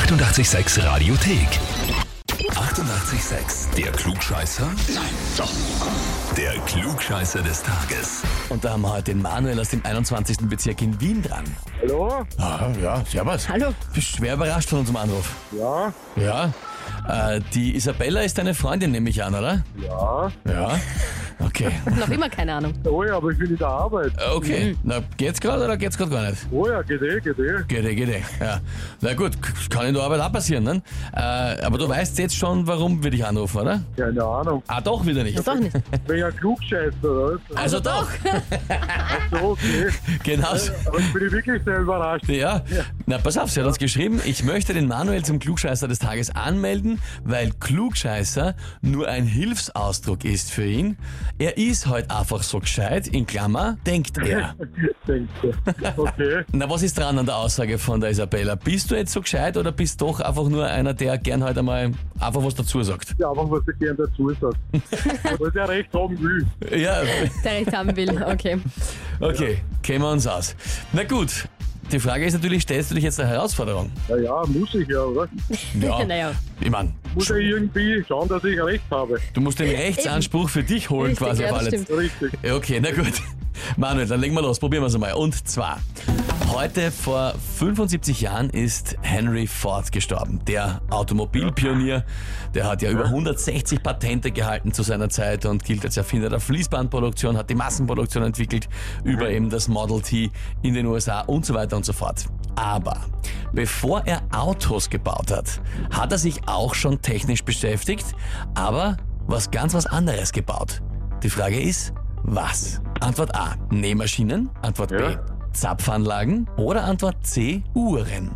886 Radiothek. 88,6. Der Klugscheißer? Nein, doch. Der Klugscheißer des Tages. Und da haben wir heute den Manuel aus dem 21. Bezirk in Wien dran. Hallo? Ah, ja, servus. Hallo. Bist schwer überrascht von unserem Anruf. Ja, Ja. Äh, die Isabella ist deine Freundin, nehme ich an, oder? ja. Ja. Okay. Noch immer keine Ahnung. Oh ja, aber ich bin in der Arbeit. Okay. Na, geht's gerade oder geht's gerade gar nicht? Oh ja, geht eh, geht eh. Geht eh, geht eh. Ja. Na gut, k- kann in der Arbeit auch passieren, ne? Äh, aber du weißt jetzt schon, warum wir dich anrufen, oder? Keine Ahnung. Ah, doch wieder nicht. Doch nicht. Bin ja Klugscheißer, oder? was? Also doch. So, okay. Genau. so. Aber ich bin wirklich sehr überrascht. Ja, na pass auf, sie hat uns geschrieben, ich möchte den Manuel zum Klugscheißer des Tages anmelden, weil Klugscheißer nur ein Hilfsausdruck ist für ihn. Er ist halt einfach so gescheit, in Klammer, denkt er. Denkst du. Okay. Na, was ist dran an der Aussage von der Isabella? Bist du jetzt so gescheit oder bist doch einfach nur einer, der gern halt einmal einfach was dazu sagt? Ja, einfach, was ich gerne dazu sage. Was er recht haben will. Ja, Der recht haben will. Okay. okay, kennen wir uns aus. Na gut, die Frage ist natürlich, stellst du dich jetzt der Herausforderung? Na ja, muss ich ja, oder? Ja, Naja. ich meine, Muss ja irgendwie schauen, dass ich recht habe. du musst den Rechtsanspruch für dich holen Richtig, quasi ja, auf das alles. stimmt. Richtig. Ja, Okay, na gut. Manuel, dann legen wir los, probieren wir es einmal. Und zwar, heute vor 75 Jahren ist Henry Ford gestorben, der Automobilpionier. Der hat ja über 160 Patente gehalten zu seiner Zeit und gilt als Erfinder der Fließbandproduktion, hat die Massenproduktion entwickelt über eben das Model T in den USA und so weiter und so fort. Aber bevor er Autos gebaut hat, hat er sich auch schon technisch beschäftigt, aber was ganz was anderes gebaut. Die Frage ist, was? Antwort A, Nähmaschinen. Antwort B. Zapfanlagen. Oder Antwort C, Uhren.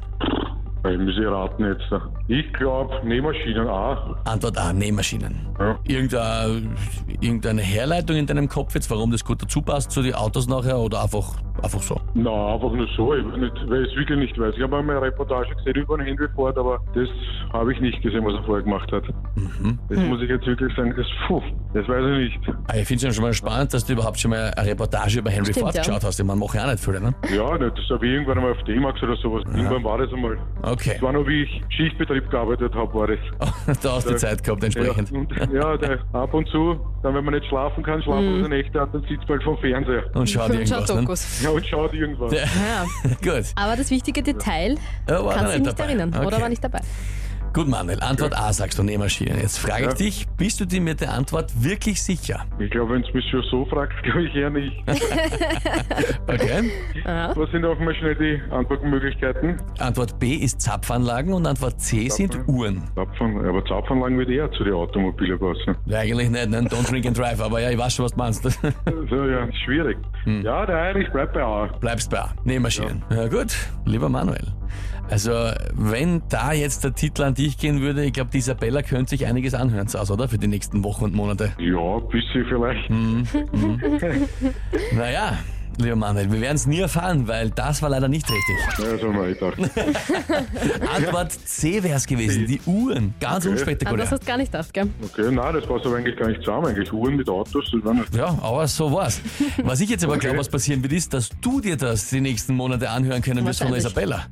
Ich muss ich raten jetzt. Ich glaube, Nähmaschinen auch. Antwort A, Nähmaschinen. Ja. Irgendeine, irgendeine Herleitung in deinem Kopf jetzt, warum das gut dazu passt zu den Autos nachher oder einfach, einfach so? Na, einfach nur so, ich nicht, weil ich es wirklich nicht weiß. Ich habe einmal eine Reportage gesehen über den Henry Ford, aber das habe ich nicht gesehen, was er vorher gemacht hat. Das muss ich jetzt wirklich sagen, das, puh, das weiß ich nicht. Ah, ich finde es schon mal spannend, dass du überhaupt schon mal eine Reportage über Henry Stimmt, Ford ja. geschaut hast. Ich meine, mache ich auch nicht viele, ne? Ja, nicht, das habe ich irgendwann einmal auf D-Max oder sowas. Irgendwann war das einmal. Okay. Das war noch, wie ich Schichtbetrieb gearbeitet habe, war das. da hast du Zeit gehabt entsprechend. Ja, und, ja der, ab und zu, dann wenn man nicht schlafen kann, schlaflose Nächte hat, dann sitzt man halt vom Fernseher. Und schaut Schaut irgendwas, ne? Dokus. Ja, und schaut irgendwas. Ja. Ja. Gut. Aber das wichtige Detail Ja, da kannst du nicht nicht dabei. erinnern. Oder Okay. war nicht dabei. Gut, Manuel. Antwort A sagst du Nähmaschinen. Jetzt frage ich Ja. dich, bist du dir mit der Antwort wirklich sicher? Ich glaube, wenn du mich schon so fragst, glaube ich eher nicht. Okay. Was sind auch mal schnell die Antwortmöglichkeiten? Antwort B ist Zapfanlagen und Antwort C sind Zapfen. Uhren. Zapfen, aber Zapfanlagen wird eher zu den Automobilen passen. Ja, eigentlich nicht, ne? Don't drink and drive, aber ja, ich weiß schon, was du meinst. So, ja, schwierig. Ja, der Heinrich bleibt bei A. Bleibst bei A. Nähmaschinen. Ja. gut, lieber Manuel. Also, wenn da jetzt der Titel an dich gehen würde, ich glaube, die Isabella könnte sich einiges anhören, zu Hause, oder? Für die nächsten Wochen und Monate. Ja, ein bisschen vielleicht. Naja, lieber Manuel, wir werden es nie erfahren, weil das war leider nicht richtig. Ja, wir eh gedacht. Antwort C wäre es gewesen, die Uhren. Ganz Okay. das unspektakulär. hast du gar nicht gedacht, gell? Okay, nein, das passt aber eigentlich gar nicht zusammen. Eigentlich Uhren mit Autos, das war nicht. Ja, aber so war's. Was ich jetzt aber Okay. glaube, was passieren wird, ist, dass du dir das die nächsten Monate anhören können wirst von der Wahrscheinlich. Isabella.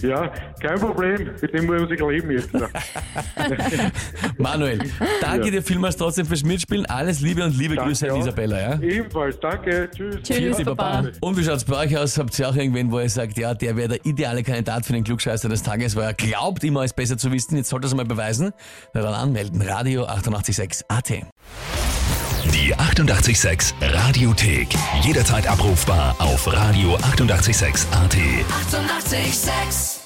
Ja, kein Problem. Mit dem muss ich leben jetzt. Manuel, danke Ja. dir vielmals trotzdem fürs Mitspielen. Alles Liebe und liebe Danke Grüße an auch. Isabella, ja? Ebenfalls, danke. Tschüss. Tschüss, Tschüssi, Baba. Und wie schaut's bei euch aus? Habt ihr auch irgendwen, wo ihr sagt, ja, der wäre der ideale Kandidat für den Klugscheißer des Tages, weil er glaubt, immer es besser zu wissen. Jetzt sollte er es mal beweisen. Na dann anmelden. Radio 886 AT. Die 88,6 Radiothek. Jederzeit abrufbar auf radio886.at. 88,6. Eighty-eight, sex.